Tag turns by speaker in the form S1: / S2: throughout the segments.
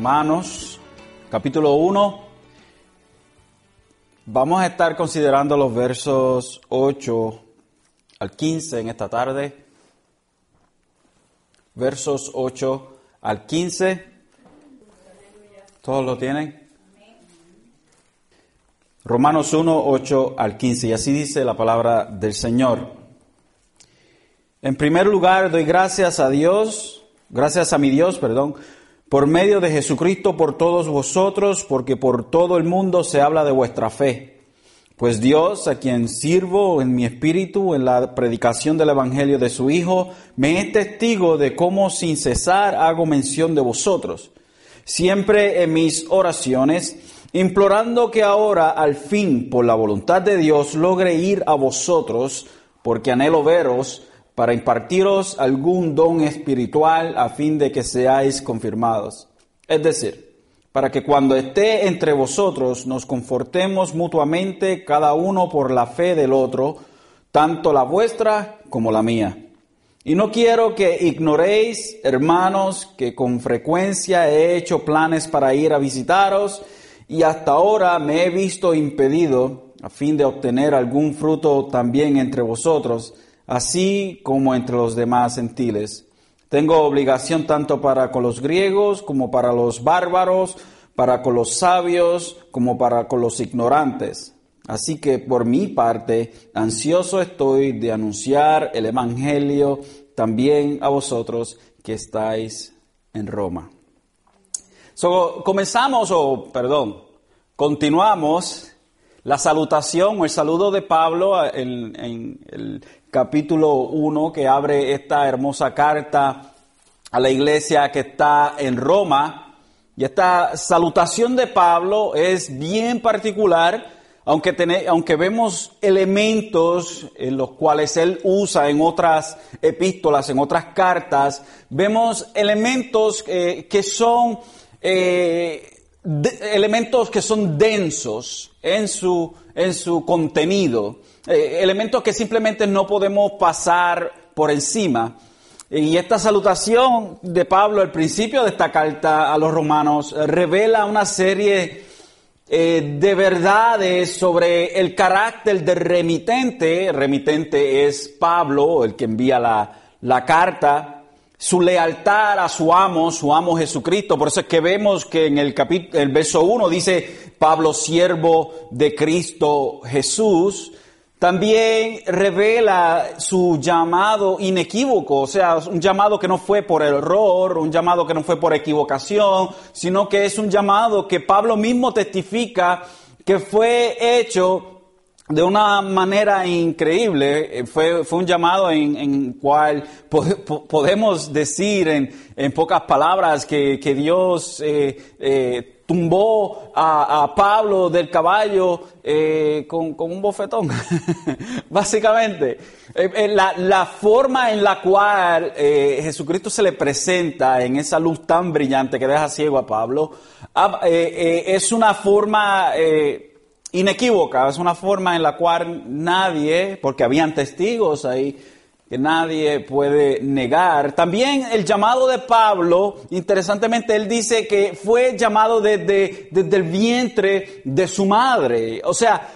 S1: Romanos, capítulo 1. Vamos a estar considerando los versos 8 al 15 en esta tarde. Versos 8 al 15. ¿Todos lo tienen? Romanos 1, 8 al 15. Y así dice la palabra del Señor. En primer lugar, doy gracias a Dios, gracias a mi Dios, perdón, por medio de Jesucristo por todos vosotros, porque por todo el mundo se habla de vuestra fe. Pues Dios, a quien sirvo en mi espíritu en la predicación del Evangelio de su Hijo, me es testigo de cómo sin cesar hago mención de vosotros, siempre en mis oraciones, implorando que ahora, al fin, por la voluntad de Dios, logre ir a vosotros, porque anhelo veros, para impartiros algún don espiritual a fin de que seáis confirmados. Es decir, para que cuando esté entre vosotros nos confortemos mutuamente cada uno por la fe del otro, tanto la vuestra como la mía. Y no quiero que ignoréis, hermanos, que con frecuencia he hecho planes para ir a visitaros y hasta ahora me he visto impedido a fin de obtener algún fruto también entre vosotros así como entre los demás gentiles. Tengo obligación tanto para con los griegos como para los bárbaros, para con los sabios como para con los ignorantes. Así que por mi parte, ansioso estoy de anunciar el Evangelio también a vosotros que estáis en Roma. comenzamos, o perdón, continuamos la salutación o el saludo de Pablo en, en el capítulo 1 que abre esta hermosa carta a la iglesia que está en Roma. Y esta salutación de Pablo es bien particular, aunque, aunque vemos elementos en los cuales él usa en otras epístolas, en otras cartas, vemos elementos eh, que son eh, elementos que son densos en su, en su contenido. Eh, elementos que simplemente no podemos pasar por encima. Y esta salutación de Pablo al principio de esta carta a los romanos revela una serie eh, de verdades sobre el carácter del remitente. remitente es Pablo, el que envía la, la carta, su lealtad a su amo, su amo Jesucristo. Por eso es que vemos que en el, capítulo, el verso 1 dice Pablo, siervo de Cristo Jesús también revela su llamado inequívoco, o sea, un llamado que no fue por error, un llamado que no fue por equivocación, sino que es un llamado que Pablo mismo testifica que fue hecho de una manera increíble. Eh, fue, fue un llamado en, en cual podemos decir en, en, pocas palabras que, que Dios eh, eh, tumbó a, Pablo del caballo eh, con, un bofetón, básicamente. Eh, eh, la, forma en la cual Jesucristo se le presenta en esa luz tan brillante que deja ciego a Pablo, ah, es una forma inequívoca, es una forma en la cual nadie, porque habían testigos ahí, que nadie puede negar. También el llamado de Pablo, interesantemente, él dice que fue llamado desde, desde el vientre de su madre. O sea,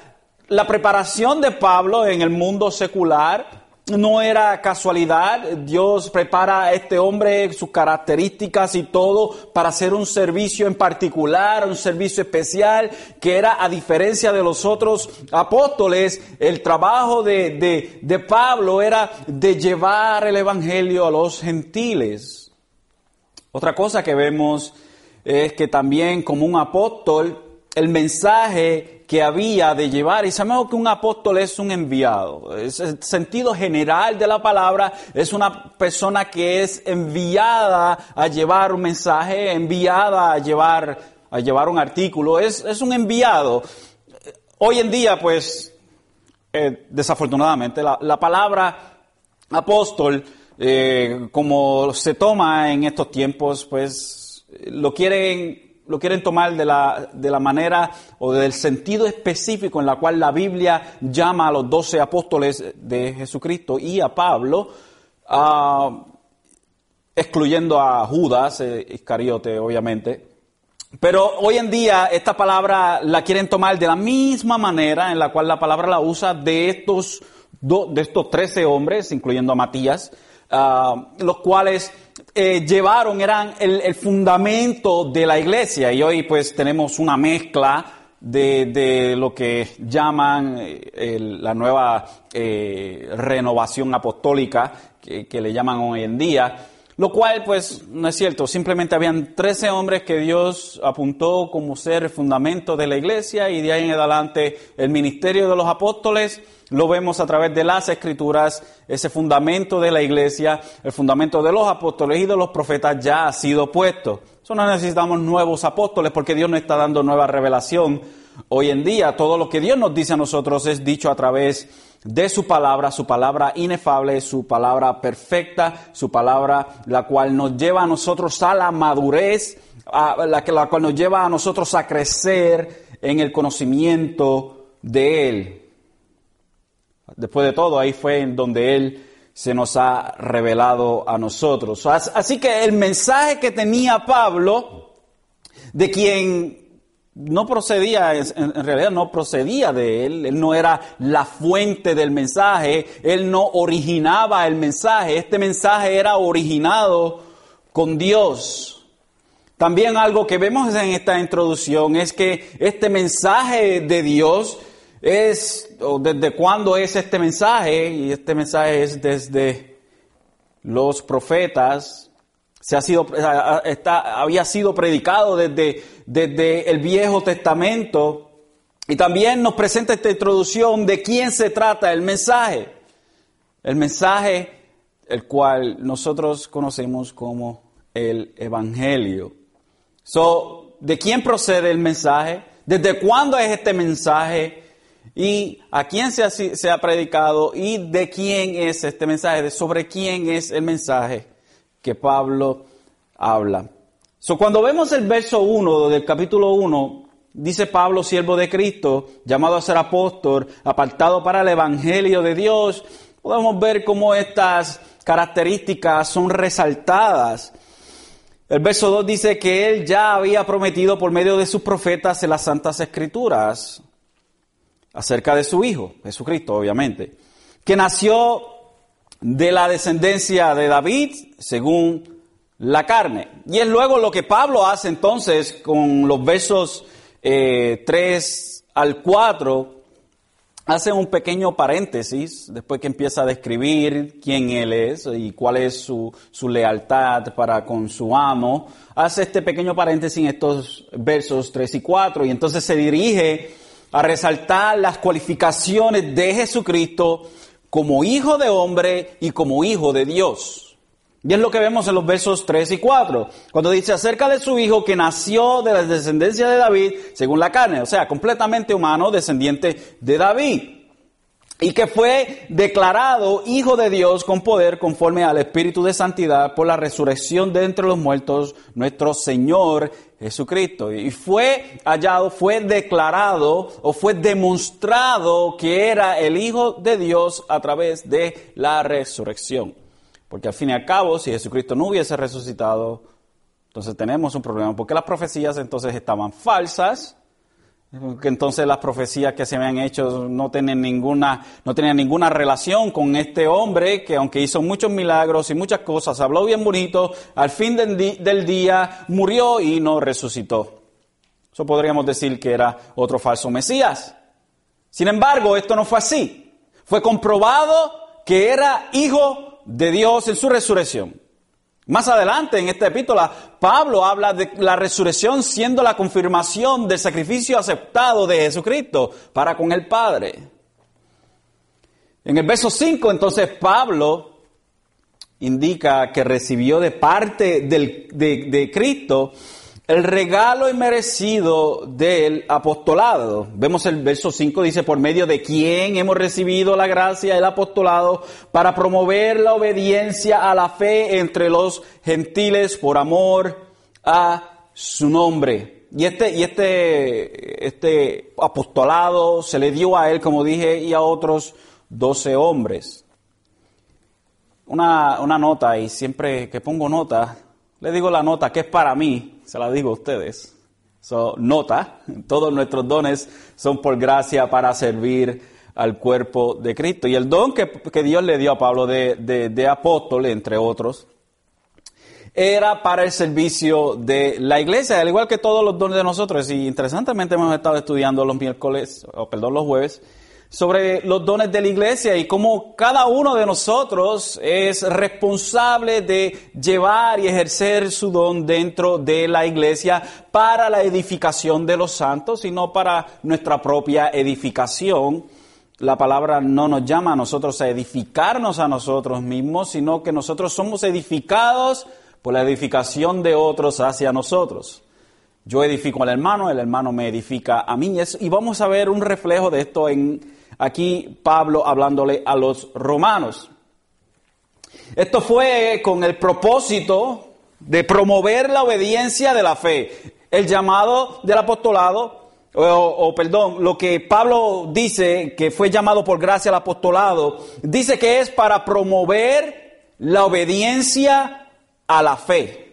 S1: la preparación de Pablo en el mundo secular no era casualidad. Dios prepara a este hombre, sus características y todo para hacer un servicio en particular, un servicio especial, que era a diferencia de los otros apóstoles, el trabajo de, de Pablo era de llevar el Evangelio a los gentiles. Otra cosa que vemos es que también como un apóstol, el mensaje que había de llevar. Y sabemos que un apóstol es un enviado. Es el sentido general de la palabra es una persona que es enviada a llevar un mensaje, enviada a llevar, a llevar un artículo. Es, es un enviado. Hoy en día, pues, eh, desafortunadamente, la, la, palabra apóstol, eh, como se toma en estos tiempos, pues, lo quieren lo quieren tomar de la, de la manera o del sentido específico en la cual la Biblia llama a los doce apóstoles de Jesucristo y a Pablo, excluyendo a Judas, eh, Iscariote obviamente, Pero hoy en día esta palabra la quieren tomar de la misma manera en la cual la palabra la usa de estos, de estos 13 hombres, incluyendo a Matías, ah, los cuales eh, llevaron, eran el, fundamento de la iglesia. Y hoy pues tenemos una mezcla de, lo que llaman eh, la nueva eh, renovación apostólica, que le llaman hoy en día. Lo cual, pues, no es cierto. Simplemente habían 13 hombres que Dios apuntó como ser el fundamento de la iglesia y de ahí en adelante el ministerio de los apóstoles lo vemos a través de las escrituras, ese fundamento de la iglesia, el fundamento de los apóstoles y de los profetas ya ha sido puesto. Eso no necesitamos nuevos apóstoles porque Dios no está dando nueva revelación. Hoy en día todo lo que Dios nos dice a nosotros es dicho a través de su palabra, su palabra inefable, su palabra perfecta, su palabra la cual nos lleva a nosotros a la madurez, a la, la cual nos lleva a nosotros a crecer en el conocimiento de Él. Después de todo, ahí fue en donde Él se nos ha revelado a nosotros. Así que el mensaje que tenía Pablo, de quien no procedía, en realidad no procedía de él, él no era la fuente del mensaje, él no originaba el mensaje, este mensaje era originado con Dios. También algo que vemos en esta introducción es que este mensaje de Dios es, o desde cuándo es este mensaje, y este mensaje es desde los profetas, se ha sido, está, había sido predicado desde, desde el Viejo Testamento, y también nos presenta esta introducción de quién se trata el mensaje. El mensaje el cual nosotros conocemos como el Evangelio. So, ¿De quién procede el mensaje? ¿Desde cuándo es este mensaje? y a quién se ha, se ha, predicado y de quién es este mensaje, sobre quién es el mensaje que Pablo habla. So, cuando vemos el verso 1 del capítulo 1, dice Pablo, siervo de Cristo, llamado a ser apóstol, apartado para el Evangelio de Dios, podemos ver cómo estas características son resaltadas. El verso 2 dice que él ya había prometido por medio de sus profetas en las Santas Escrituras acerca de su Hijo, Jesucristo, obviamente, que nació de la descendencia de David según la carne. Y es luego lo que Pablo hace entonces con los versos 3 eh, al 4, hace un pequeño paréntesis después que empieza a describir quién él es y cuál es su, su lealtad para con su amo. Hace este pequeño paréntesis en estos versos 3 y 4 y entonces se dirige a resaltar las cualificaciones de Jesucristo como hijo de hombre y como hijo de Dios. Y es lo que vemos en los versos 3 y 4, cuando dice acerca de su hijo que nació de la descendencia de David según la carne, o sea, completamente humano, descendiente de David y que fue declarado Hijo de Dios con poder conforme al Espíritu de Santidad por la resurrección de entre los muertos, nuestro Señor Jesucristo. Y fue hallado, fue declarado o fue demostrado que era el Hijo de Dios a través de la resurrección. Porque al fin y al cabo, si Jesucristo no hubiese resucitado, entonces tenemos un problema, porque las profecías entonces estaban falsas entonces las profecías que se habían hecho no tenían ninguna, no tenían ninguna relación con este hombre que aunque hizo muchos milagros y muchas cosas, habló bien bonito, al fin del, día murió y no resucitó. Eso podríamos decir que era otro falso Mesías. Sin embargo, esto no fue así. Fue comprobado que era hijo de Dios en su resurrección. Más adelante en esta epístola, Pablo habla de la resurrección siendo la confirmación del sacrificio aceptado de Jesucristo para con el Padre. En el verso 5, entonces, Pablo indica que recibió de parte de, de Cristo el regalo inmerecido del apostolado. Vemos el verso 5, dice, por medio de quién hemos recibido la gracia del apostolado para promover la obediencia a la fe entre los gentiles por amor a su nombre. Y este, y este, este apostolado se le dio a él, como dije, y a otros doce hombres. Una, una nota, y siempre que pongo nota, le digo la nota que es para mí, se la digo a ustedes. So, nota, todos nuestros dones son por gracia para servir al cuerpo de Cristo. Y el don que, Dios le dio a Pablo de, de apóstol, entre otros, era para el servicio de la iglesia, al igual que todos los dones de nosotros. Y interesantemente hemos estado estudiando los miércoles, o perdón, los jueves, sobre los dones de la iglesia y cómo cada uno de nosotros es responsable de llevar y ejercer su don dentro de la iglesia para la edificación de los santos y no para nuestra propia edificación. La palabra no nos llama a nosotros a edificarnos a nosotros mismos, sino que nosotros somos edificados por la edificación de otros hacia nosotros. Yo edifico al hermano, el hermano me edifica a mí. Y vamos a ver un reflejo de esto en aquí Pablo hablándole a los romanos. Esto fue con el propósito de promover la obediencia de la fe. El llamado del apostolado, o, o, perdón, lo que Pablo dice que fue llamado por gracia al apostolado, dice que es para promover la obediencia a la fe,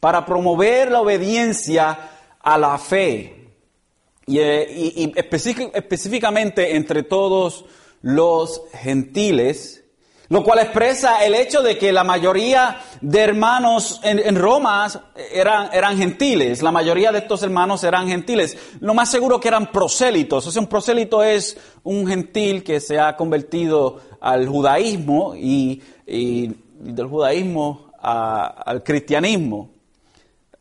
S1: para promover la obediencia a la fe. Y, eh, específicamente entre todos los gentiles, lo cual expresa el hecho de que la mayoría de hermanos en, Roma eran, gentiles, la mayoría de estos hermanos eran gentiles, lo más seguro que eran prosélitos, o sea, un prosélito es un gentil que se ha convertido al judaísmo y, y del judaísmo al cristianismo.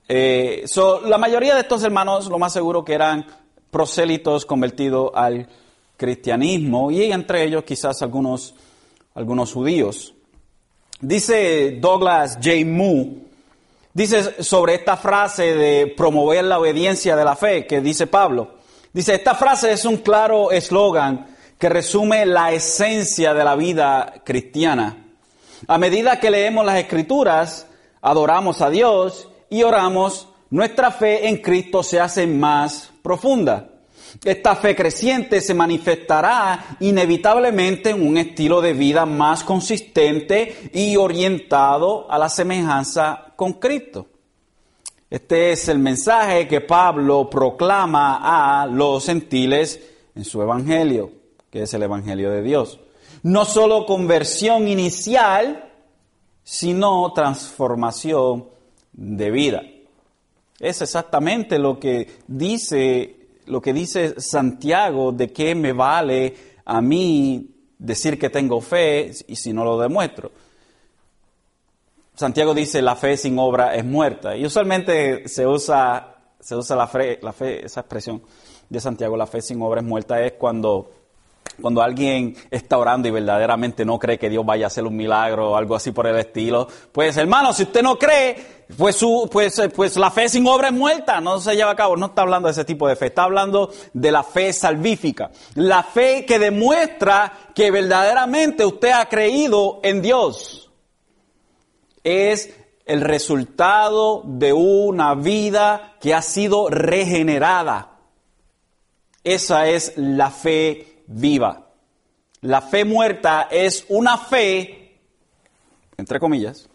S1: Eh, la mayoría de estos hermanos, lo más seguro que eran prosélitos convertidos al cristianismo y entre ellos quizás algunos, algunos judíos. Dice Douglas J. Moo, dice sobre esta frase de promover la obediencia de la fe que dice Pablo. Dice, esta frase es un claro eslogan que resume la esencia de la vida cristiana. A medida que leemos las escrituras, adoramos a Dios y oramos, nuestra fe en Cristo se hace más profunda. Esta fe creciente se manifestará inevitablemente en un estilo de vida más consistente y orientado a la semejanza con Cristo. Este es el mensaje que Pablo proclama a los gentiles en su evangelio, que es el evangelio de Dios no solo conversión inicial, sino transformación de vida. Es exactamente lo que dice, lo que dice Santiago de qué me vale a mí decir que tengo fe y si no lo demuestro. Santiago dice la fe sin obra es muerta. Y usualmente se usa, se usa la, fe, la fe, esa expresión de Santiago, la fe sin obra es muerta, es cuando cuando alguien está orando y verdaderamente no cree que Dios vaya a hacer un milagro o algo así por el estilo, pues hermano, si usted no cree, pues, pues, pues la fe sin obra es muerta, no se lleva a cabo. No está hablando de ese tipo de fe, está hablando de la fe salvífica. La fe que demuestra que verdaderamente usted ha creído en Dios. Es el resultado de una vida que ha sido regenerada. Esa es la fe viva. La fe muerta es una fe, entre comillas,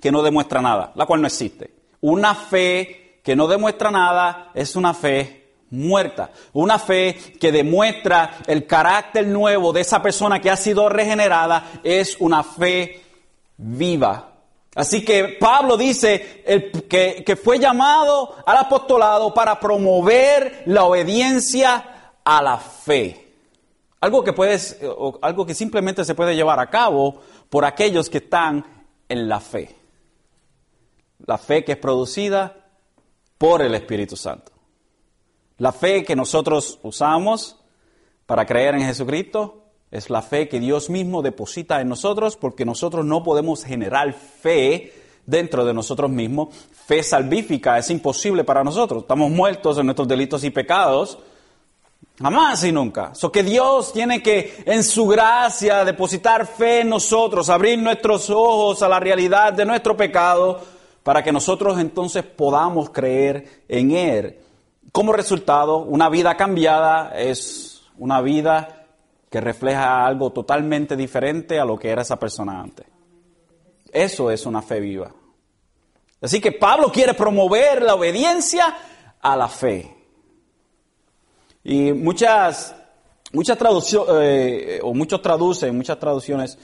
S1: que no demuestra nada, la cual no existe. Una fe que no demuestra nada es una fe muerta. Una fe que demuestra el carácter nuevo de esa persona que ha sido regenerada es una fe viva. Así que Pablo dice que, que fue llamado al apostolado para promover la obediencia a la fe. Algo que puedes, o algo que simplemente se puede llevar a cabo por aquellos que están en la fe. La fe que es producida por el Espíritu Santo. La fe que nosotros usamos para creer en Jesucristo es la fe que Dios mismo deposita en nosotros porque nosotros no podemos generar fe dentro de nosotros mismos. Fe salvífica es imposible para nosotros. Estamos muertos en nuestros delitos y pecados Jamás y nunca. So que Dios tiene que, en su gracia, depositar fe en nosotros, abrir nuestros ojos a la realidad de nuestro pecado, para que nosotros entonces podamos creer en Él. Como resultado, una vida cambiada es una vida que refleja algo totalmente diferente a lo que era esa persona antes. Eso es una fe viva. Así que Pablo quiere promover la obediencia a la fe. Y muchas, muchas traducciones, eh, o muchos traducen, muchas traducciones,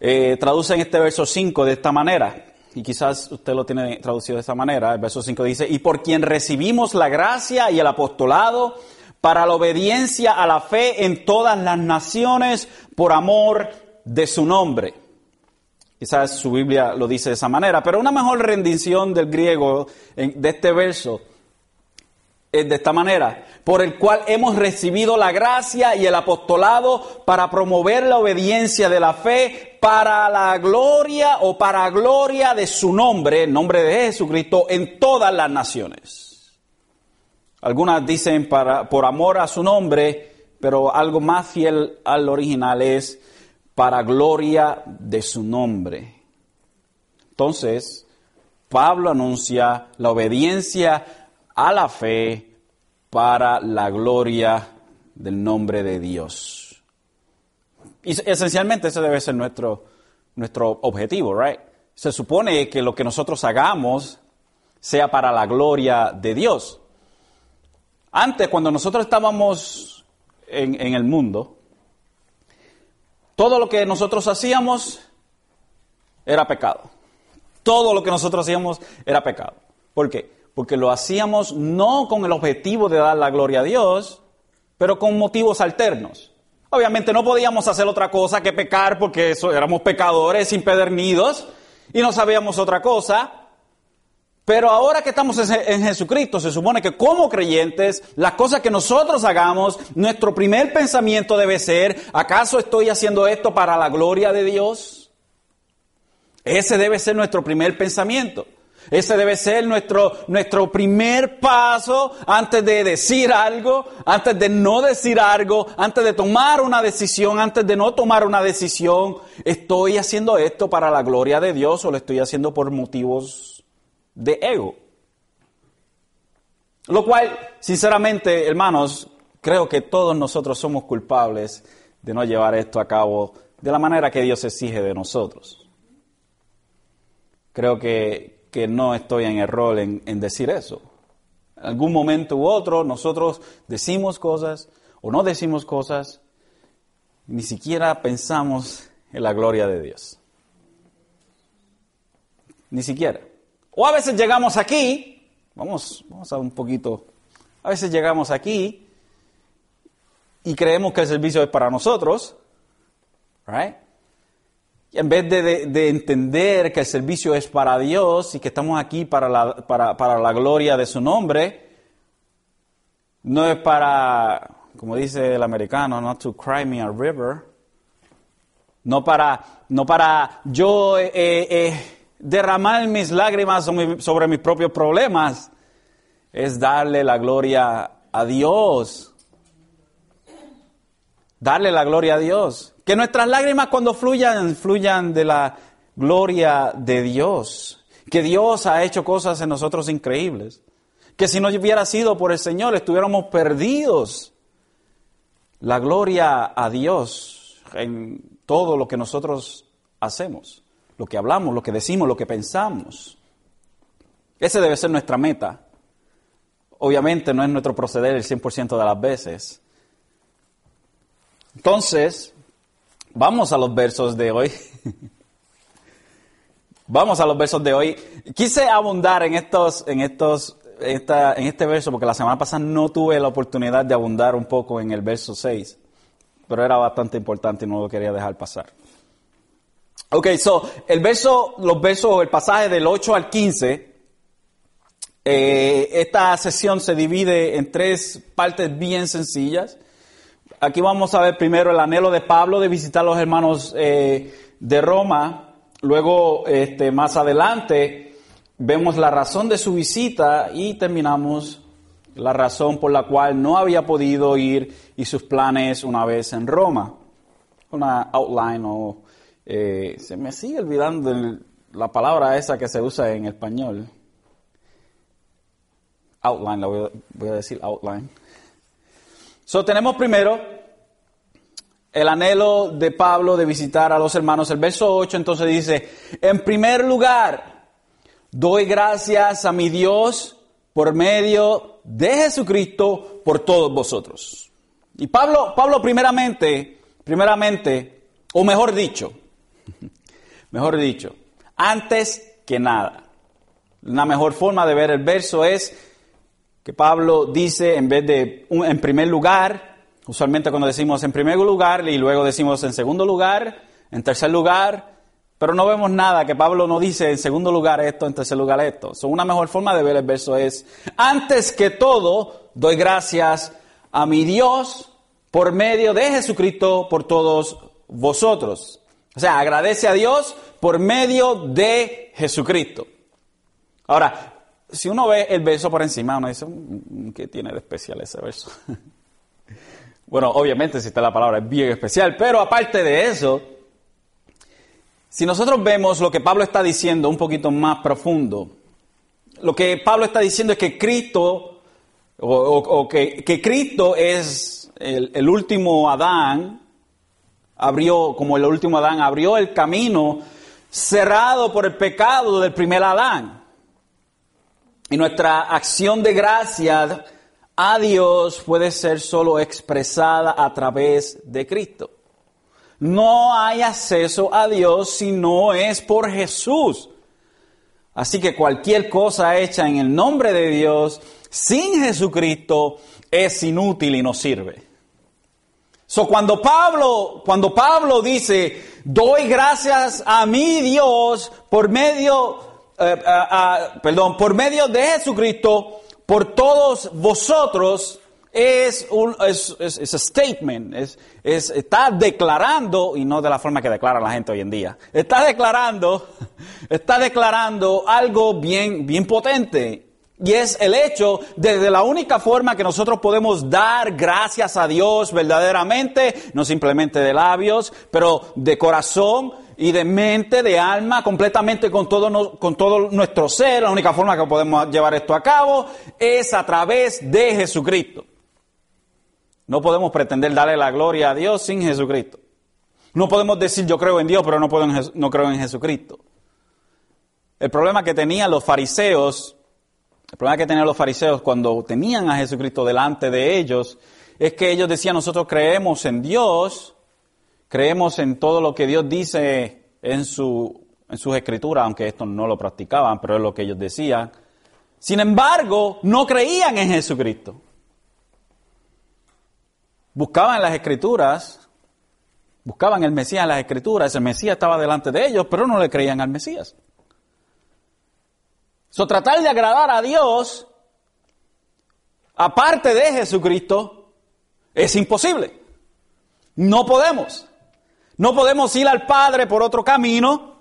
S1: eh, traducen este verso 5 de esta manera. Y quizás usted lo tiene traducido de esta manera. El verso 5 dice, y por quien recibimos la gracia y el apostolado para la obediencia a la fe en todas las naciones por amor de su nombre. Quizás su Biblia lo dice de esa manera, pero una mejor rendición del griego de este verso de esta manera, por el cual hemos recibido la gracia y el apostolado para promover la obediencia de la fe para la gloria o para gloria de su nombre, el nombre de Jesucristo, en todas las naciones. Algunas dicen para, por amor a su nombre, pero algo más fiel al original es para gloria de su nombre. Entonces, Pablo anuncia la obediencia a la fe para la gloria del nombre de Dios. Y esencialmente ese debe ser nuestro, nuestro objetivo, right? Se supone que lo que nosotros hagamos sea para la gloria de Dios. Antes, cuando nosotros estábamos en, en el mundo, todo lo que nosotros hacíamos era pecado. Todo lo que nosotros hacíamos era pecado. ¿Por qué? Porque lo hacíamos no con el objetivo de dar la gloria a Dios, pero con motivos alternos. Obviamente no podíamos hacer otra cosa que pecar porque éramos pecadores impedernidos y no sabíamos otra cosa. Pero ahora que estamos en Jesucristo, se supone que como creyentes, las cosas que nosotros hagamos, nuestro primer pensamiento debe ser, ¿acaso estoy haciendo esto para la gloria de Dios? Ese debe ser nuestro primer pensamiento. Ese debe ser nuestro, nuestro primer paso antes de decir algo, antes de no decir algo, antes de tomar una decisión, antes de no tomar una decisión. ¿Estoy haciendo esto para la gloria de Dios o lo estoy haciendo por motivos de ego. Lo cual, sinceramente, hermanos, creo que todos nosotros somos culpables de no llevar esto a cabo de la manera que Dios exige de nosotros. Creo que, que no estoy en error en, decir eso. En algún momento u otro nosotros decimos cosas o no decimos cosas, ni siquiera pensamos en la gloria de Dios. Ni siquiera. O a veces llegamos aquí, vamos, vamos a un poquito, a veces llegamos aquí y creemos que el servicio es para nosotros, right? En vez de, entender que el servicio es para Dios y que estamos aquí para la, para, para la gloria de su nombre, no es para, como dice el americano, not to cry me a river, no para, no para yo eh, eh, derramar mis lágrimas sobre mis propios problemas, es darle la gloria a Dios. Darle la gloria a Dios. Que nuestras lágrimas cuando fluyan, fluyan de la gloria de Dios. Que Dios ha hecho cosas en nosotros increíbles. Que si no hubiera sido por el Señor, estuviéramos perdidos. La gloria a Dios en todo lo que nosotros hacemos lo que hablamos, lo que decimos, lo que pensamos. Ese debe ser nuestra meta. Obviamente no es nuestro proceder el 100% de las veces. Entonces, vamos a los versos de hoy. vamos a los versos de hoy. Quise abundar en estos, en estos, en este verso porque la semana pasada no tuve la oportunidad de abundar un poco en el verso 6, pero era bastante importante y no lo quería dejar pasar. Ok, so, el verso, los versos, el pasaje del 8 al 15, eh, esta sesión se divide en tres partes bien sencillas. Aquí vamos a ver primero el anhelo de Pablo de visitar a los hermanos eh, de Roma. Luego, este, más adelante, vemos la razón de su visita y terminamos la razón por la cual no había podido ir y sus planes una vez en Roma. Una outline o eh, se me sigue olvidando la palabra esa que se usa en español. Outline, la voy a, decir outline. So, tenemos primero el anhelo de Pablo de visitar a los hermanos. El verso 8 entonces dice, en primer lugar, doy gracias a mi Dios por medio de Jesucristo por todos vosotros. Y Pablo, Pablo primeramente, primeramente, o mejor dicho, mejor dicho, antes que nada, una mejor forma de ver el verso es que Pablo dice en vez de en primer lugar, usualmente cuando decimos en primer lugar y luego decimos en segundo lugar, en tercer lugar, pero no vemos nada que Pablo no dice en segundo lugar esto, en tercer lugar esto. So, una mejor forma de ver el verso es, antes que todo, doy gracias a mi Dios por medio de Jesucristo por todos vosotros. O sea, agradece a Dios por medio de Jesucristo. Ahora, si uno ve el verso por encima, uno dice, mm, ¿qué tiene de especial ese verso? bueno, obviamente si está la palabra es bien especial, pero aparte de eso, si nosotros vemos lo que Pablo está diciendo un poquito más profundo, lo que Pablo está diciendo es que Cristo, o, que, Cristo es el, el último Adán, abrió, como el último Adán, abrió el camino cerrado por el pecado del primer Adán. Y nuestra acción de gracia a Dios puede ser solo expresada a través de Cristo. No hay acceso a Dios si no es por Jesús. Así que cualquier cosa hecha en el nombre de Dios sin Jesucristo es inútil y no sirve. So, cuando Pablo, cuando Pablo dice, doy gracias a mi Dios por medio, eh, perdón, por medio de Jesucristo, por todos vosotros, es un es, es, statement, es, es, está declarando, y no de la forma que declara la gente hoy en día, está declarando, está declarando algo bien, bien potente. Y es el hecho de, de la única forma que nosotros podemos dar gracias a Dios verdaderamente, no simplemente de labios, pero de corazón y de mente, de alma, completamente con todo, con todo nuestro ser. La única forma que podemos llevar esto a cabo es a través de Jesucristo. No podemos pretender darle la gloria a Dios sin Jesucristo. No podemos decir yo creo en Dios, pero no, puedo no creo en Jesucristo. El problema que tenían los fariseos, el problema que tenían los fariseos cuando tenían a Jesucristo delante de ellos, es que ellos decían nosotros creemos en Dios, creemos en todo lo que Dios dice en, su, en sus escrituras, aunque esto no lo practicaban, pero es lo que ellos decían. Sin embargo, no creían en Jesucristo. Buscaban las escrituras, buscaban el Mesías en las escrituras, el Mesías estaba delante de ellos, pero no le creían al Mesías. So, tratar de agradar a Dios, aparte de Jesucristo, es imposible. No podemos. No podemos ir al Padre por otro camino.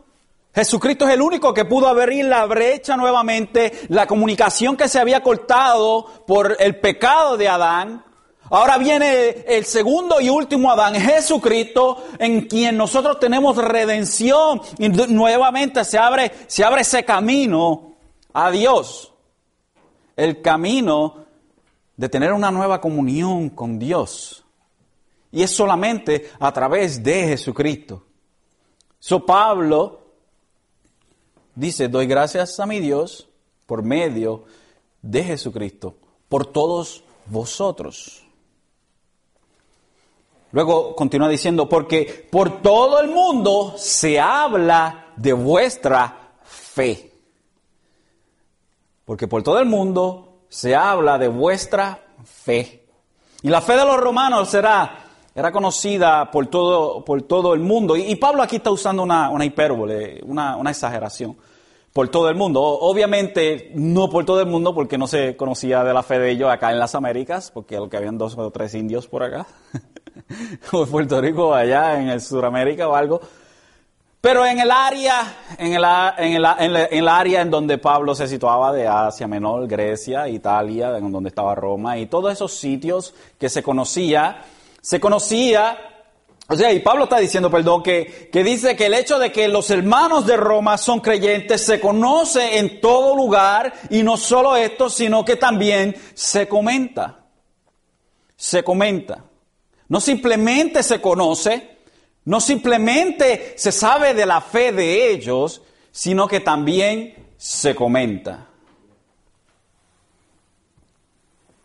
S1: Jesucristo es el único que pudo abrir la brecha nuevamente, la comunicación que se había cortado por el pecado de Adán. Ahora viene el segundo y último Adán, Jesucristo, en quien nosotros tenemos redención y nuevamente se abre, se abre ese camino a Dios. El camino de tener una nueva comunión con Dios. Y es solamente a través de Jesucristo. So Pablo dice, doy gracias a mi Dios por medio de Jesucristo, por todos vosotros. Luego continúa diciendo, porque por todo el mundo se habla de vuestra fe. Porque por todo el mundo se habla de vuestra fe. Y la fe de los romanos será, era conocida por todo, por todo el mundo. Y, Pablo aquí está usando una, una hipérbole, una, una exageración por todo el mundo. Obviamente no por todo el mundo porque no se conocía de la fe de ellos acá en las Américas, porque lo que habían dos o tres indios por acá. o Puerto Rico, allá en el Suramérica o algo. Pero en el área, en el, en, el, en, el, área en donde Pablo se situaba de Asia Menor, Grecia, Italia, en donde estaba Roma, y todos esos sitios que se conocía, se conocía, o sea, y Pablo está diciendo, perdón, que, que dice que el hecho de que los hermanos de Roma son creyentes se conoce en todo lugar, y no solo esto, sino que también se comenta. Se comenta. No simplemente se conoce, no simplemente se sabe de la fe de ellos, sino que también se comenta.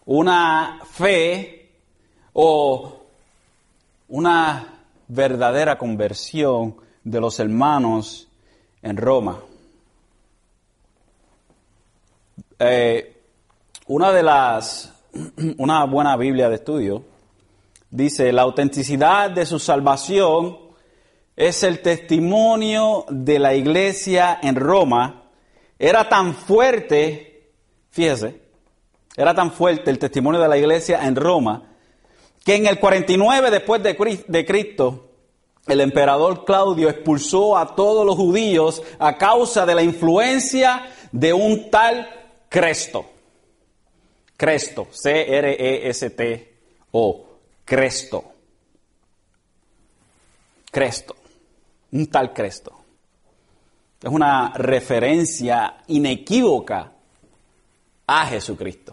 S1: una fe o una verdadera conversión de los hermanos en Roma. Eh, una de las, una buena Biblia de estudio dice, la autenticidad de su salvación es el testimonio de la iglesia en Roma. Era tan fuerte, fíjese, era tan fuerte el testimonio de la iglesia en Roma, que en el 49 después de Cristo, el emperador Claudio expulsó a todos los judíos a causa de la influencia de un tal Cresto. Cresto, C-R-E-S-T-O, Cresto. Cresto, un tal Cresto. Es una referencia inequívoca a Jesucristo.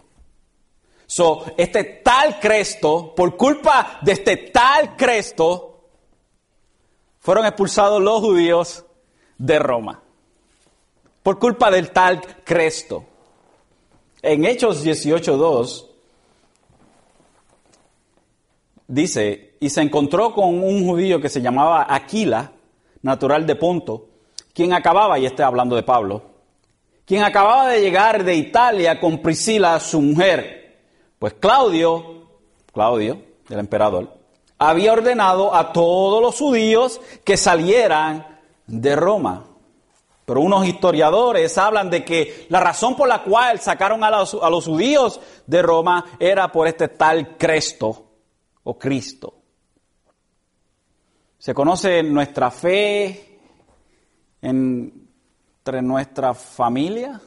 S1: So, este tal Cresto, por culpa de este tal Cresto, fueron expulsados los judíos de Roma. Por culpa del tal Cresto. En Hechos 18.2 dice, y se encontró con un judío que se llamaba Aquila, natural de Ponto, quien acababa, y estoy hablando de Pablo, quien acababa de llegar de Italia con Priscila, su mujer. Pues Claudio, Claudio, el emperador, había ordenado a todos los judíos que salieran de Roma. Pero unos historiadores hablan de que la razón por la cual sacaron a los, judíos de Roma era por este tal Cristo o Cristo. Se conoce nuestra fe entre nuestra familia.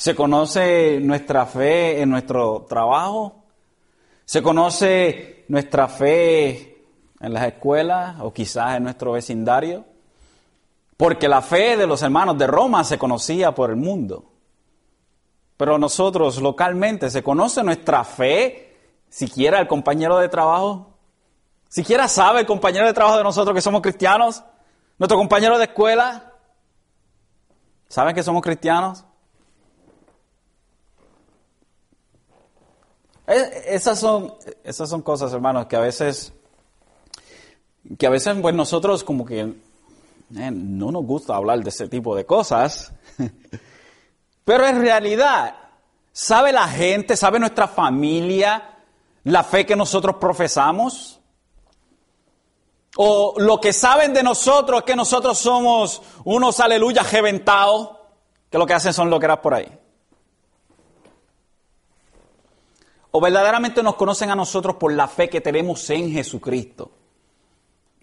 S1: Se conoce nuestra fe en nuestro trabajo. Se conoce nuestra fe en las escuelas o quizás en nuestro vecindario porque la fe de los hermanos de Roma se conocía por el mundo. Pero nosotros localmente, ¿se conoce nuestra fe? Siquiera el compañero de trabajo. Siquiera sabe el compañero de trabajo de nosotros que somos cristianos. Nuestro compañero de escuela. ¿Saben que somos cristianos? Esas son, esas son cosas, hermanos, que a veces, que a veces, pues nosotros como que eh, no nos gusta hablar de ese tipo de cosas, pero en realidad, ¿sabe la gente, sabe nuestra familia la fe que nosotros profesamos? ¿O lo que saben de nosotros es que nosotros somos unos aleluya reventados, que lo que hacen son lo que eras por ahí? ¿O verdaderamente nos conocen a nosotros por la fe que tenemos en Jesucristo?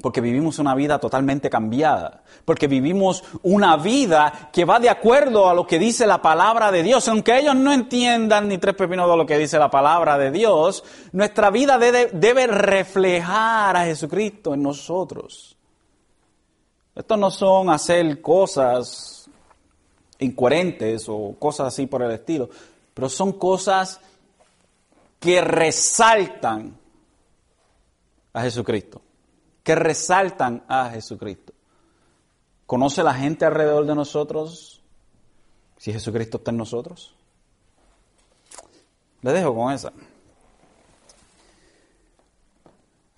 S1: Porque vivimos una vida totalmente cambiada. Porque vivimos una vida que va de acuerdo a lo que dice la palabra de Dios. Aunque ellos no entiendan ni tres pepinos de lo que dice la palabra de Dios, nuestra vida debe, debe reflejar a Jesucristo en nosotros. Estos no son hacer cosas incoherentes o cosas así por el estilo, pero son cosas que resaltan a Jesucristo que resaltan a Jesucristo. ¿Conoce la gente alrededor de nosotros si Jesucristo está en nosotros? Le dejo con esa.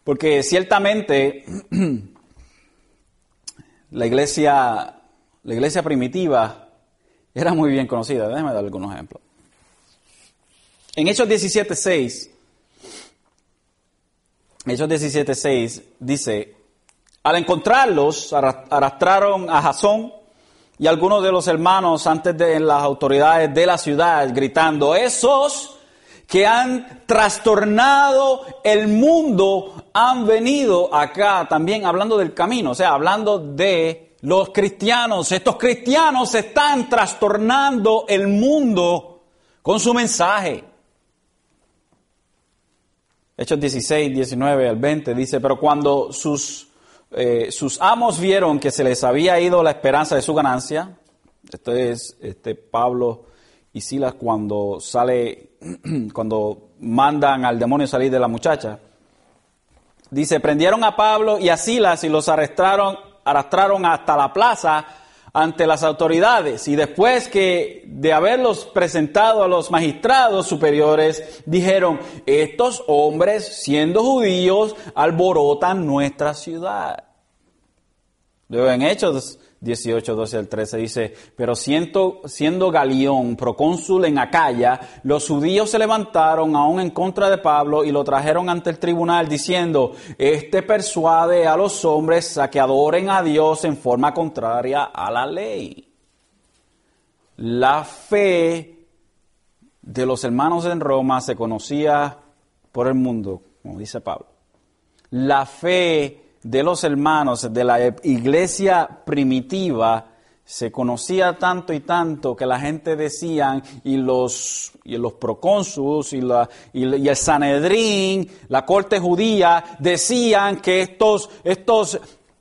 S1: Porque ciertamente la iglesia, la iglesia primitiva era muy bien conocida. Déjeme dar algunos ejemplos. En Hechos 17.6 Hechos 17:6 dice, al encontrarlos arrastraron a Jasón y algunos de los hermanos antes de las autoridades de la ciudad gritando, esos que han trastornado el mundo han venido acá también hablando del camino, o sea, hablando de los cristianos. Estos cristianos están trastornando el mundo con su mensaje. Hechos 16, 19 al 20 dice, pero cuando sus, eh, sus amos vieron que se les había ido la esperanza de su ganancia, esto es este, Pablo y Silas cuando sale, cuando mandan al demonio salir de la muchacha, dice, prendieron a Pablo y a Silas y los arrestaron, arrastraron hasta la plaza ante las autoridades y después que de haberlos presentado a los magistrados superiores, dijeron, estos hombres, siendo judíos, alborotan nuestra ciudad. Luego en Hechos 18, 12 al 13 dice, pero siendo, Galión procónsul en Acaya, los judíos se levantaron aún en contra de Pablo y lo trajeron ante el tribunal diciendo, este persuade a los hombres a que adoren a Dios en forma contraria a la ley. La fe de los hermanos en Roma se conocía por el mundo, como dice Pablo. La fe de los hermanos de la iglesia primitiva se conocía tanto y tanto que la gente decían, y los, y los procónsulos y, la, y, el Sanedrín, la corte judía, decían que estos, estos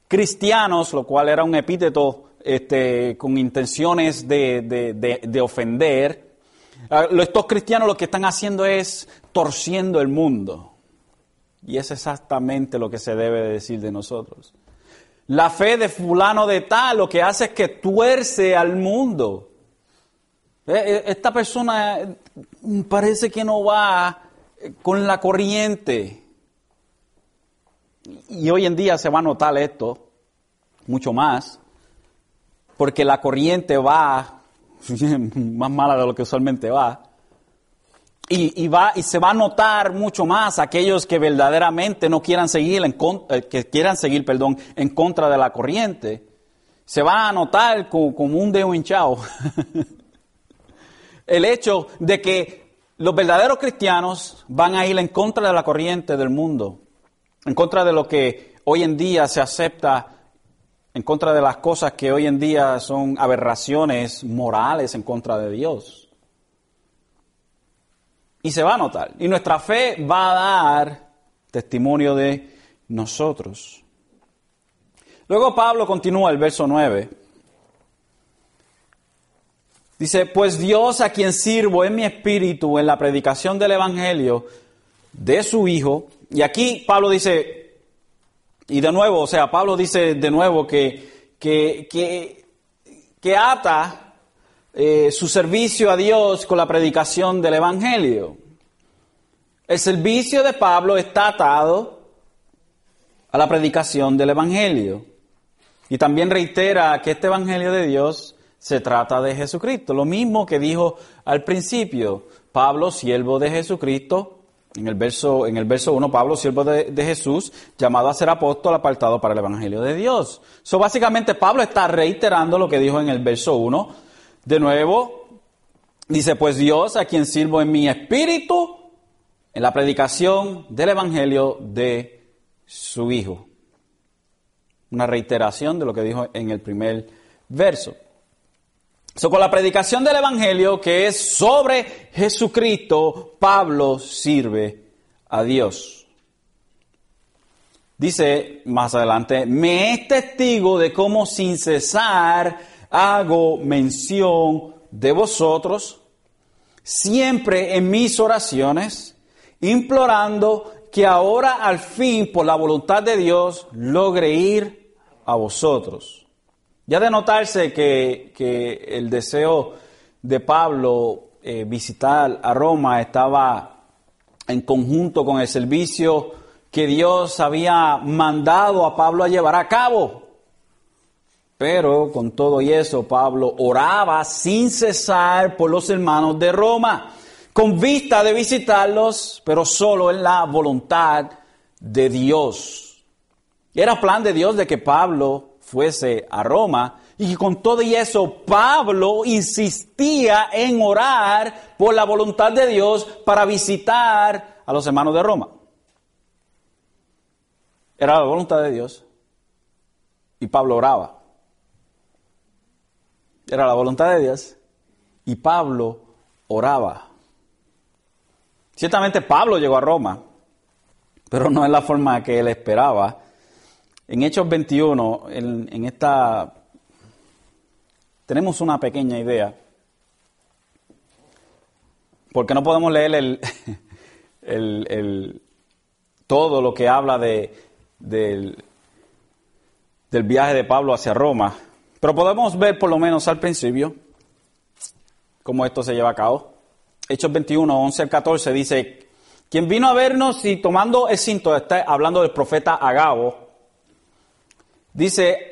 S1: cristianos, lo cual era un epíteto este, con intenciones de, de, de ofender, ah, estos cristianos lo que están haciendo es torciendo el mundo. Y es exactamente lo que se debe decir de nosotros. La fe de fulano de tal lo que hace es que tuerce al mundo. Eh, eh, esta persona mm, parece que no va eh, con la corriente. Y hoy en día se va a notar esto mucho más, porque la corriente va más mala de lo que usualmente va. Y, va, y se va a notar mucho más aquellos que verdaderamente no quieran seguir, en, eh, que quieran seguir perdón, en contra de la corriente. Se va a notar como, un dedo hinchado. El hecho de que los verdaderos cristianos van a ir en contra de la corriente del mundo, en contra de lo que hoy en día se acepta, en contra de las cosas que hoy en día son aberraciones morales en contra de Dios y se va a notar. Y nuestra fe va a dar testimonio de nosotros. Luego Pablo continúa el verso 9. Dice, pues Dios a quien sirvo en mi espíritu en la predicación del Evangelio de su Hijo. Y aquí Pablo dice, y de nuevo, o sea, Pablo dice de nuevo que, que, que, que ata eh, su servicio a Dios con la predicación del Evangelio. El servicio de Pablo está atado a la predicación del Evangelio. Y también reitera que este Evangelio de Dios se trata de Jesucristo. Lo mismo que dijo al principio, Pablo, siervo de Jesucristo, en el verso, en el verso 1, Pablo, siervo de, de, Jesús, llamado a ser apóstol, apartado para el Evangelio de Dios. So, básicamente, Pablo está reiterando lo que dijo en el verso 1, de nuevo, dice, pues Dios a quien sirvo en mi espíritu, en la predicación del Evangelio de su Hijo. Una reiteración de lo que dijo en el primer verso. So, con la predicación del Evangelio, que es sobre Jesucristo, Pablo sirve a Dios. Dice más adelante, me es testigo de cómo sin cesar hago mención de vosotros siempre en mis oraciones, implorando que ahora al fin, por la voluntad de Dios, logre ir a vosotros. Ya de notarse que, el deseo de Pablo eh, visitar a Roma estaba en conjunto con el servicio que Dios había mandado a Pablo a llevar a cabo. Pero con todo y eso, Pablo oraba sin cesar por los hermanos de Roma, con vista de visitarlos, pero solo en la voluntad de Dios. Era plan de Dios de que Pablo fuese a Roma y con todo y eso Pablo insistía en orar por la voluntad de Dios para visitar a los hermanos de Roma. Era la voluntad de Dios y Pablo oraba. Era la voluntad de Dios. Y Pablo oraba. Ciertamente Pablo llegó a Roma, pero no es la forma que él esperaba. En Hechos 21, en, esta, tenemos una pequeña idea, porque no podemos leer el, el, todo lo que habla de, del, del viaje de Pablo hacia Roma, Pero podemos ver por lo menos al principio cómo esto se lleva a cabo. Hechos 21, 11 al 14 dice, quien vino a vernos y tomando el cinto, está hablando del profeta Agabo, dice,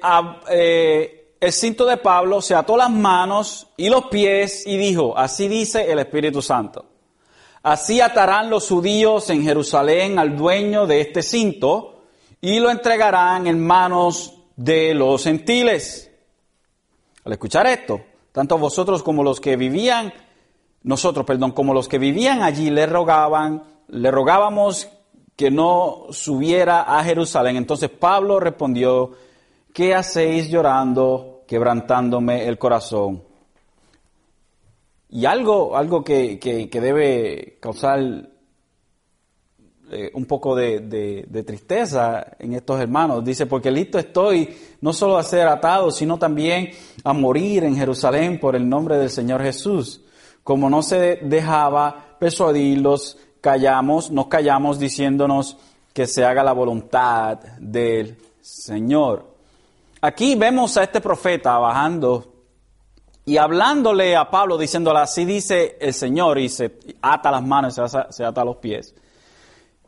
S1: eh, el cinto de Pablo se ató las manos y los pies y dijo, así dice el Espíritu Santo. Así atarán los judíos en Jerusalén al dueño de este cinto y lo entregarán en manos de los gentiles. Al escuchar esto, tanto vosotros como los que vivían, nosotros, perdón, como los que vivían allí le rogaban, le rogábamos que no subiera a Jerusalén. Entonces Pablo respondió, ¿qué hacéis llorando, quebrantándome el corazón? Y algo, algo que, que, debe causar eh, un poco de, tristeza en estos hermanos. Dice, porque listo estoy no solo a ser atado, sino también a morir en Jerusalén por el nombre del Señor Jesús. Como no se dejaba persuadirlos, callamos, nos callamos diciéndonos que se haga la voluntad del Señor. Aquí vemos a este profeta bajando y hablándole a Pablo, diciéndole, así dice el Señor, y se ata las manos, se, se ata los pies.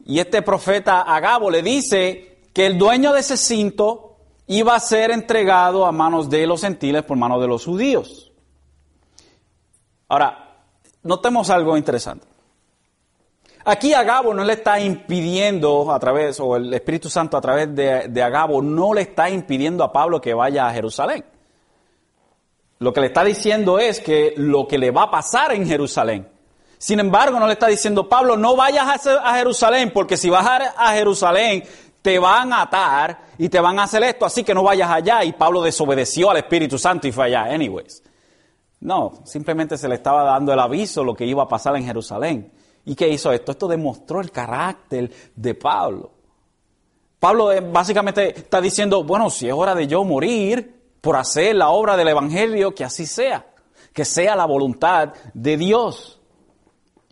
S1: Y este profeta Agabo le dice que el dueño de ese cinto iba a ser entregado a manos de los gentiles por manos de los judíos. Ahora, notemos algo interesante. Aquí Agabo no le está impidiendo a través, o el Espíritu Santo a través de, de Agabo no le está impidiendo a Pablo que vaya a Jerusalén. Lo que le está diciendo es que lo que le va a pasar en Jerusalén. Sin embargo, no le está diciendo, Pablo, no vayas a Jerusalén, porque si vas a Jerusalén te van a atar y te van a hacer esto, así que no vayas allá. Y Pablo desobedeció al Espíritu Santo y fue allá, anyways. No, simplemente se le estaba dando el aviso lo que iba a pasar en Jerusalén. ¿Y qué hizo esto? Esto demostró el carácter de Pablo. Pablo eh, básicamente está diciendo, bueno, si es hora de yo morir, por hacer la obra del Evangelio, que así sea, que sea la voluntad de Dios.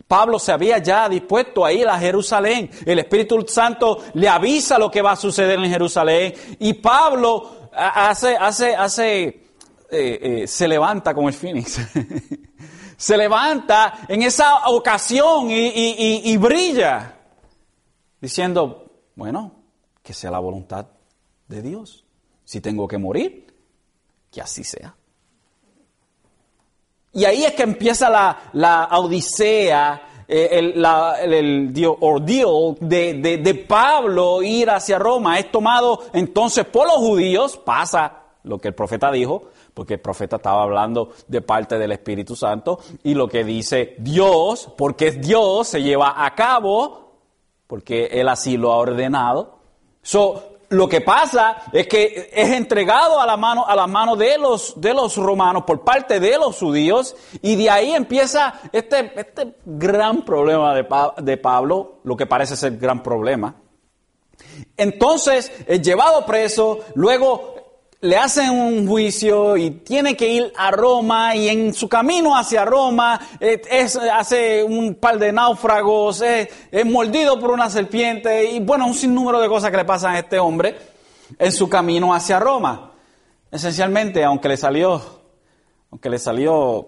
S1: Pablo se había ya dispuesto a ir a Jerusalén. El Espíritu Santo le avisa lo que va a suceder en Jerusalén. Y Pablo hace, hace, hace, eh, eh, se levanta como el Phoenix. se levanta en esa ocasión y brilla, diciendo, bueno, que sea la voluntad de Dios. Si tengo que morir, que así sea. Y ahí es que empieza la, odisea, eh, el, el, ordeal de, de, Pablo ir hacia Roma. Es tomado entonces por los judíos, pasa lo que el profeta dijo, porque el profeta estaba hablando de parte del Espíritu Santo, y lo que dice Dios, porque es Dios, se lleva a cabo, porque Él así lo ha ordenado. Lo que pasa es que es entregado a la mano, a las manos de los, de los romanos por parte de los judíos y de ahí empieza este, este gran problema de, de Pablo, lo que parece ser gran problema. Entonces, es llevado preso, luego le hacen un juicio y tiene que ir a Roma y en su camino hacia Roma eh, es, hace un par de náufragos, es, mordido por una serpiente y bueno, un sinnúmero de cosas que le pasan a este hombre en su camino hacia Roma. Esencialmente, aunque le salió, aunque le salió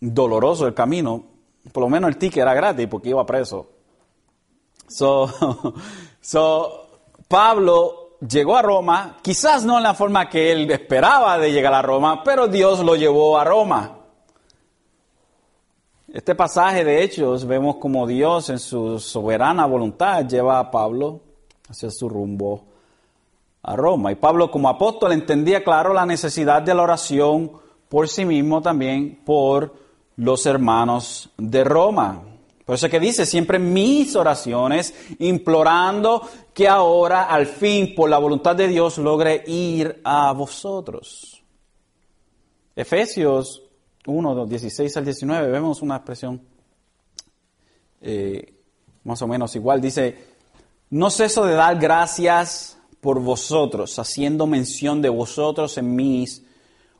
S1: doloroso el camino, por lo menos el ticket era gratis porque iba preso. So, so Pablo llegó a Roma, quizás no en la forma que él esperaba de llegar a Roma, pero Dios lo llevó a Roma. Este pasaje de Hechos vemos como Dios en su soberana voluntad lleva a Pablo hacia su rumbo a Roma. Y Pablo como apóstol entendía claro la necesidad de la oración por sí mismo también por los hermanos de Roma. Por eso que dice siempre mis oraciones, implorando que ahora al fin, por la voluntad de Dios, logre ir a vosotros. Efesios 1, 16 al 19, vemos una expresión eh, más o menos igual. Dice, no ceso de dar gracias por vosotros, haciendo mención de vosotros en mis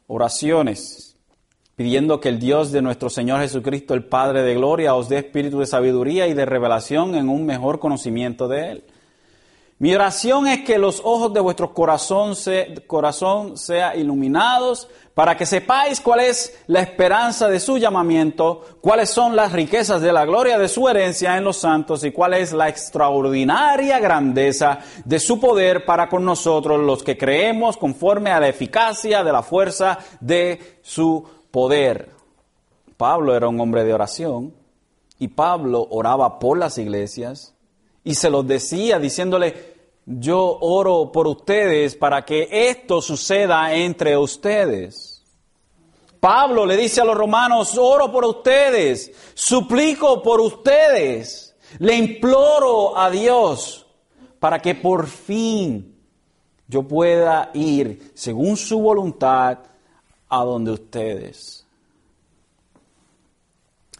S1: oraciones pidiendo que el Dios de nuestro Señor Jesucristo, el Padre de Gloria, os dé espíritu de sabiduría y de revelación en un mejor conocimiento de Él. Mi oración es que los ojos de vuestro corazón, se, corazón sea iluminados para que sepáis cuál es la esperanza de su llamamiento, cuáles son las riquezas de la gloria de su herencia en los santos y cuál es la extraordinaria grandeza de su poder para con nosotros los que creemos conforme a la eficacia de la fuerza de su poder. Pablo era un hombre de oración y Pablo oraba por las iglesias y se los decía diciéndole, yo oro por ustedes para que esto suceda entre ustedes. Pablo le dice a los romanos, oro por ustedes, suplico por ustedes, le imploro a Dios para que por fin yo pueda ir según su voluntad a donde ustedes.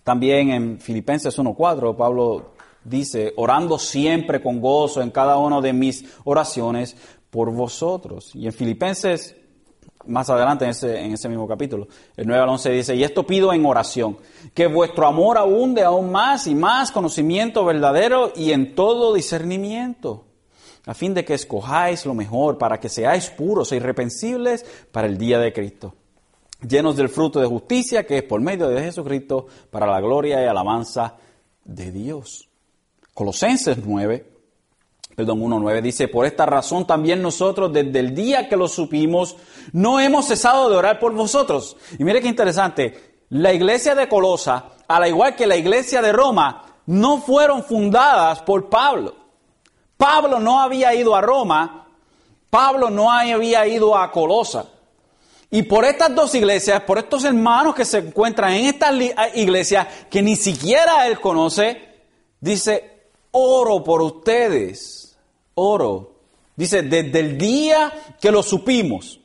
S1: También en Filipenses 1.4 Pablo dice, orando siempre con gozo en cada una de mis oraciones por vosotros. Y en Filipenses, más adelante en ese, en ese mismo capítulo, el 9 al 11 dice, y esto pido en oración, que vuestro amor abunde aún más y más conocimiento verdadero y en todo discernimiento, a fin de que escojáis lo mejor para que seáis puros e irreprensibles para el día de Cristo llenos del fruto de justicia que es por medio de Jesucristo para la gloria y alabanza de Dios. Colosenses 9, perdón, 1.9 dice, por esta razón también nosotros desde el día que lo supimos no hemos cesado de orar por vosotros. Y mire qué interesante, la iglesia de Colosa, al igual que la iglesia de Roma, no fueron fundadas por Pablo. Pablo no había ido a Roma, Pablo no había ido a Colosa. Y por estas dos iglesias, por estos hermanos que se encuentran en esta iglesia que ni siquiera él conoce, dice, oro por ustedes, oro. Dice, desde el día que lo supimos,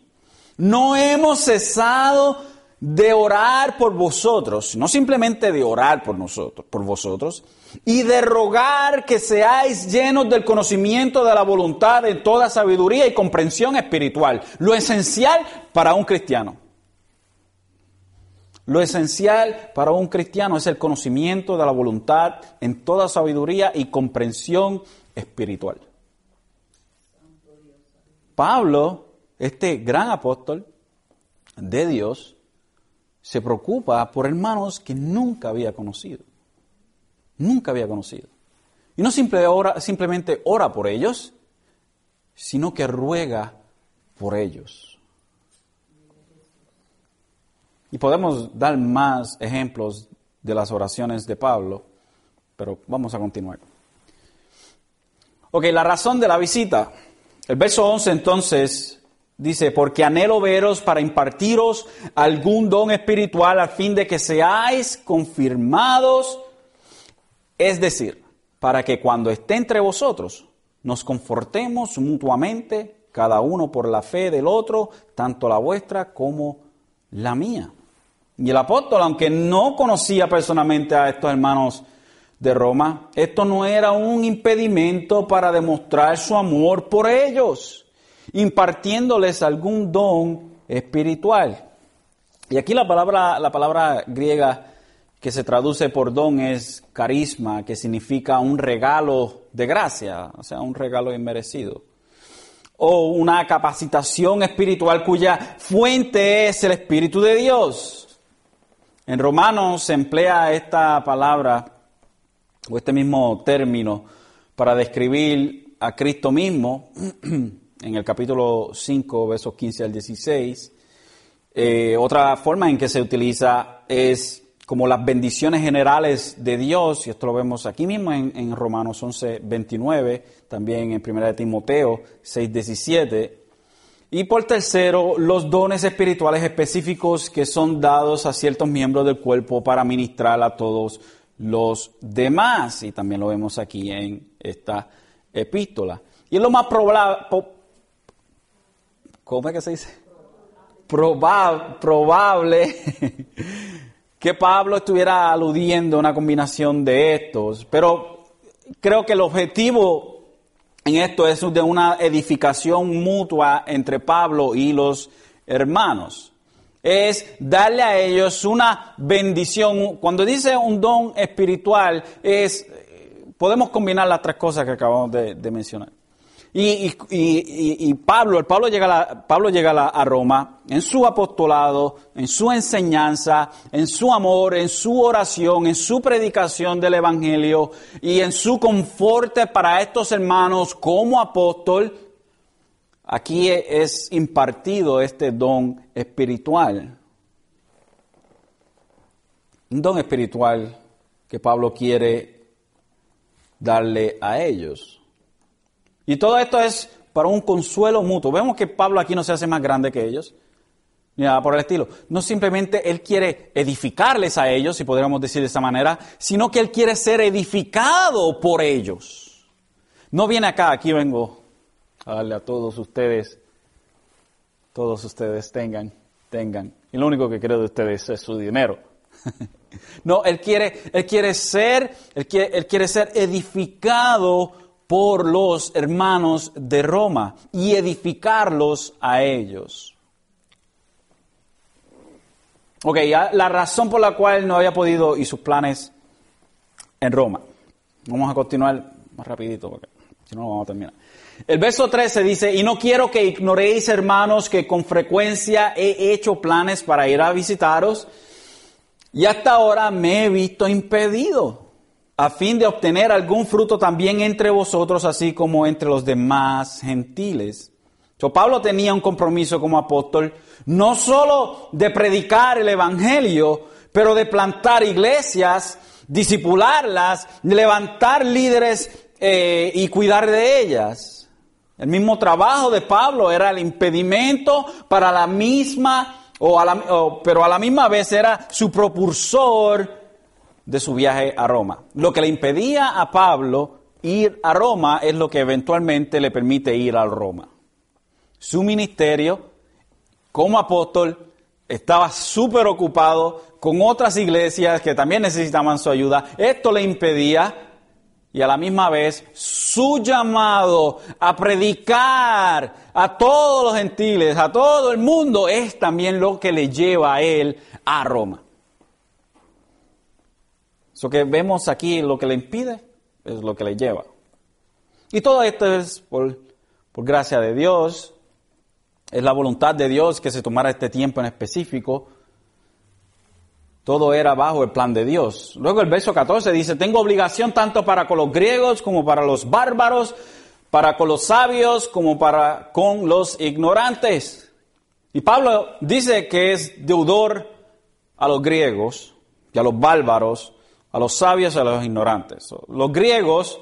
S1: no hemos cesado de orar por vosotros, no simplemente de orar por nosotros, por vosotros, y de rogar que seáis llenos del conocimiento de la voluntad de toda sabiduría y comprensión espiritual, lo esencial para un cristiano. Lo esencial para un cristiano es el conocimiento de la voluntad en toda sabiduría y comprensión espiritual. Pablo, este gran apóstol de Dios, se preocupa por hermanos que nunca había conocido. Nunca había conocido. Y no simplemente ora por ellos, sino que ruega por ellos. Y podemos dar más ejemplos de las oraciones de Pablo, pero vamos a continuar. Ok, la razón de la visita. El verso 11 entonces dice, porque anhelo veros para impartiros algún don espiritual al fin de que seáis confirmados, es decir, para que cuando esté entre vosotros nos confortemos mutuamente, cada uno por la fe del otro, tanto la vuestra como la mía. Y el apóstol, aunque no conocía personalmente a estos hermanos de Roma, esto no era un impedimento para demostrar su amor por ellos, impartiéndoles algún don espiritual. Y aquí la palabra, la palabra griega que se traduce por don es carisma, que significa un regalo de gracia, o sea, un regalo inmerecido. O una capacitación espiritual cuya fuente es el Espíritu de Dios. En Romanos se emplea esta palabra o este mismo término para describir a Cristo mismo en el capítulo 5, versos 15 al 16. Eh, otra forma en que se utiliza es como las bendiciones generales de Dios, y esto lo vemos aquí mismo en, Romanos 11, 29, también en 1 Timoteo 6, 17, y por tercero, los dones espirituales específicos que son dados a ciertos miembros del cuerpo para ministrar a todos los demás. Y también lo vemos aquí en esta epístola. Y es lo más probable, ¿cómo es que se dice? probable que Pablo estuviera aludiendo a una combinación de estos. Pero creo que el objetivo en esto es de una edificación mutua entre Pablo y los hermanos. Es darle a ellos una bendición. Cuando dice un don espiritual, es podemos combinar las tres cosas que acabamos de, mencionar. Y, Pablo, el Pablo llega, a, Pablo llega a, Roma en su apostolado, en su enseñanza, en su amor, en su oración, en su predicación del Evangelio y en su conforte para estos hermanos como apóstol. Aquí es impartido este don espiritual. Un don espiritual que Pablo quiere darle a ellos. Y todo esto es para un consuelo mutuo. Vemos que Pablo aquí no se hace más grande que ellos, ni por el estilo. No simplemente él quiere edificarles a ellos, si podríamos decir de esa manera, sino que él quiere ser edificado por ellos. No viene acá, aquí vengo a darle a todos ustedes, todos ustedes tengan, tengan. Y lo único que creo de ustedes es su dinero. no, él quiere, él quiere ser, él quiere, él quiere ser edificado por los hermanos de Roma y edificarlos a ellos. Ok, la razón por la cual no había podido y sus planes en Roma. Vamos a continuar más rapidito porque si no, vamos a terminar. El verso 13 dice, y no quiero que ignoréis, hermanos, que con frecuencia he hecho planes para ir a visitaros, y hasta ahora me he visto impedido a fin de obtener algún fruto también entre vosotros, así como entre los demás gentiles. So, Pablo tenía un compromiso como apóstol, no solo de predicar el Evangelio, pero de plantar iglesias, disipularlas, levantar líderes eh, y cuidar de ellas. El mismo trabajo de Pablo era el impedimento para la misma, o pero a la misma vez era su propulsor de su viaje a Roma. Lo que le impedía a Pablo ir a Roma es lo que eventualmente le permite ir a Roma. Su ministerio como apóstol estaba súper ocupado con otras iglesias que también necesitaban su ayuda. Esto le impedía y a la misma vez su llamado a predicar a todos los gentiles, a todo el mundo, es también lo que le lleva a él a Roma. Lo que vemos aquí, lo que le impide, es lo que le lleva. Y todo esto es por, por gracia de Dios, es la voluntad de Dios que se tomara este tiempo en específico. Todo era bajo el plan de Dios. Luego el verso 14 dice, tengo obligación tanto para con los griegos como para los bárbaros, para con los sabios como para con los ignorantes. Y Pablo dice que es deudor a los griegos y a los bárbaros a los sabios y a los ignorantes. Los griegos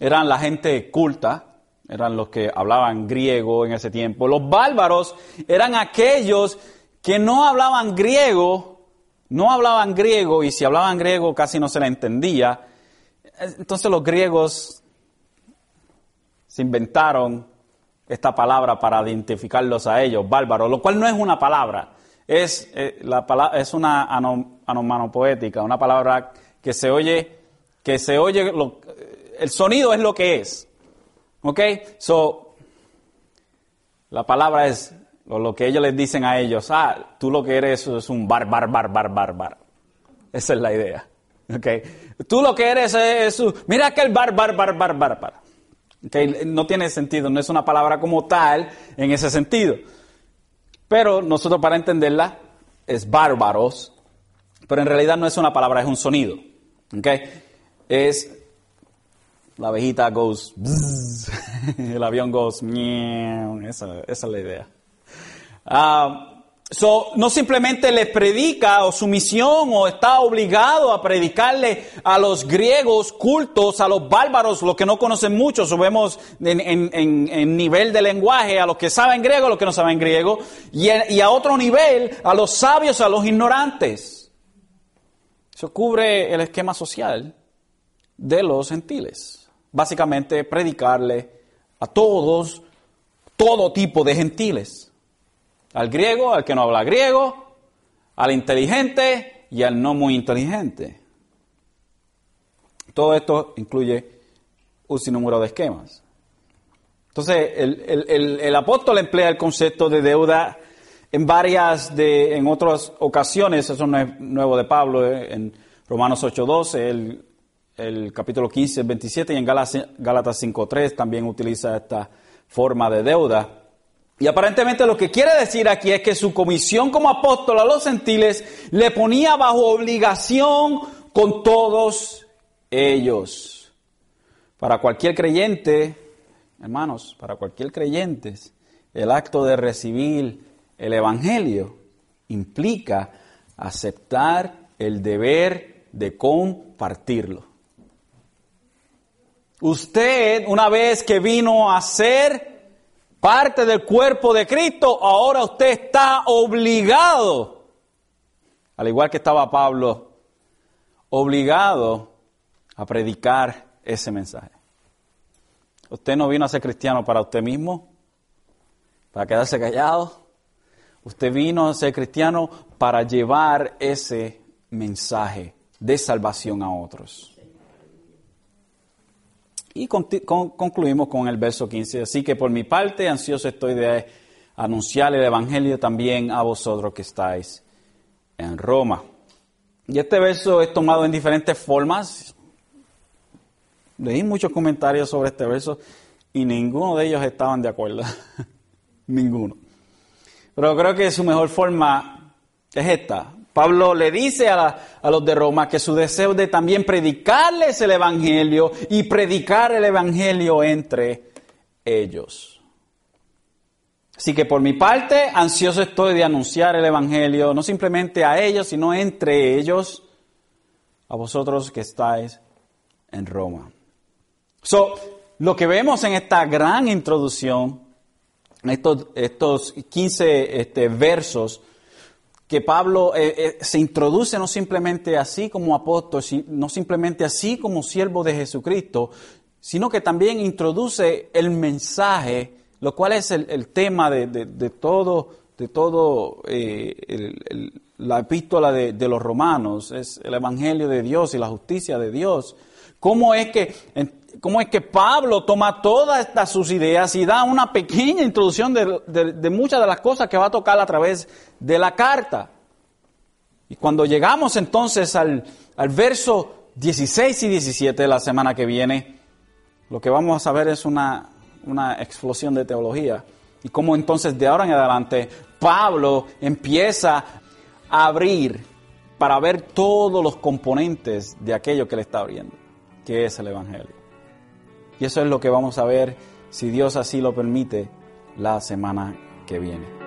S1: eran la gente culta, eran los que hablaban griego en ese tiempo. Los bárbaros eran aquellos que no hablaban griego, no hablaban griego y si hablaban griego casi no se le entendía. Entonces los griegos se inventaron esta palabra para identificarlos a ellos, bárbaros, lo cual no es una palabra, es, eh, es una anomanopoética, una palabra que se oye, que se oye, el sonido es lo que es. ¿Ok? So, la palabra es lo que ellos les dicen a ellos, ah, tú lo que eres es un bar, bar, bar, bar, bar, bar. Esa es la idea. ¿Ok? Tú lo que eres es, mira aquel bar, bar, bar, bar, bar, bar. No tiene sentido, no es una palabra como tal en ese sentido. Pero nosotros para entenderla es bárbaros, pero en realidad no es una palabra, es un sonido. Okay, Es la abejita goes, el avión goes, esa, esa, es la idea. Uh, so, no simplemente les predica o su misión o está obligado a predicarle a los griegos cultos, a los bárbaros, los que no conocen mucho, so vemos en, en, nivel de lenguaje a los que saben griego, a los que no saben griego, y a otro nivel a los sabios, a los ignorantes. Eso cubre el esquema social de los gentiles. Básicamente predicarle a todos, todo tipo de gentiles. Al griego, al que no habla griego, al inteligente y al no muy inteligente. Todo esto incluye un sinnúmero de esquemas. Entonces, el, el apóstol emplea el concepto de deuda en varias de, en otras ocasiones, eso no es nuevo de Pablo, eh, en Romanos 8.12, él, el capítulo 15, 27 y en Gálatas 5.3 también utiliza esta forma de deuda. Y aparentemente lo que quiere decir aquí es que su comisión como apóstol a los gentiles le ponía bajo obligación con todos ellos. Para cualquier creyente, hermanos, para cualquier creyente, el acto de recibir el Evangelio implica aceptar el deber de compartirlo. Usted, una vez que vino a ser parte del cuerpo de Cristo, ahora usted está obligado, al igual que estaba Pablo, obligado a predicar ese mensaje. Usted no vino a ser cristiano para usted mismo, para quedarse callado. Usted vino a ser cristiano para llevar ese mensaje de salvación a otros. Y concluimos con el verso 15. Así que por mi parte, ansioso estoy de anunciar el Evangelio también a vosotros que estáis en Roma. Y este verso es tomado en diferentes formas. Leí muchos comentarios sobre este verso y ninguno de ellos estaban de acuerdo. ninguno. Pero creo que su mejor forma es esta. Pablo le dice a, los de Roma que su deseo de también predicarles el Evangelio y predicar el Evangelio entre ellos. Así que por mi parte, ansioso estoy de anunciar el Evangelio, no simplemente a ellos, sino entre ellos, a vosotros que estáis en Roma. So, lo que vemos en esta gran introducción, estos, estos 15 este, versos, que Pablo eh, eh, se introduce no simplemente así como apóstol, no simplemente así como siervo de Jesucristo, sino que también introduce el mensaje, lo cual es el, tema de, todo, de todo eh, la epístola de, de, los romanos, es el Evangelio de Dios y la justicia de Dios. ¿Cómo es que cómo es que Pablo toma todas estas sus ideas y da una pequeña introducción de, muchas de las cosas que va a tocar a través de la carta. Y cuando llegamos entonces al, verso 16 y 17 de la semana que viene, lo que vamos a saber es una, una explosión de teología. Y cómo entonces de ahora en adelante Pablo empieza a abrir para ver todos los componentes de aquello que le está abriendo, que es el Evangelio. Y eso es lo que vamos a ver, si Dios así lo permite, la semana que viene.